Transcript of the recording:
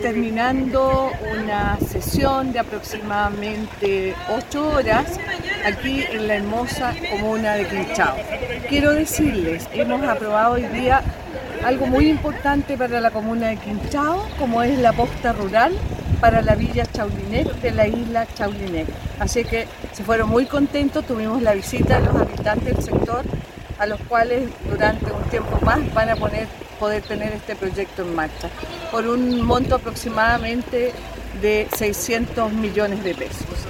terminando una sesión de aproximadamente ocho horas aquí en la hermosa comuna de Quinchao. Quiero decirles, hemos aprobado hoy día algo muy importante para la comuna de Quinchao, como es la posta rural para la villa Chaulinec de la isla Chaulinec. Así que se fueron muy contentos, tuvimos la visita de los habitantes del sector, a los cuales durante tiempo más van a poner, poder tener este proyecto en marcha, por un monto aproximadamente de 600 millones de pesos.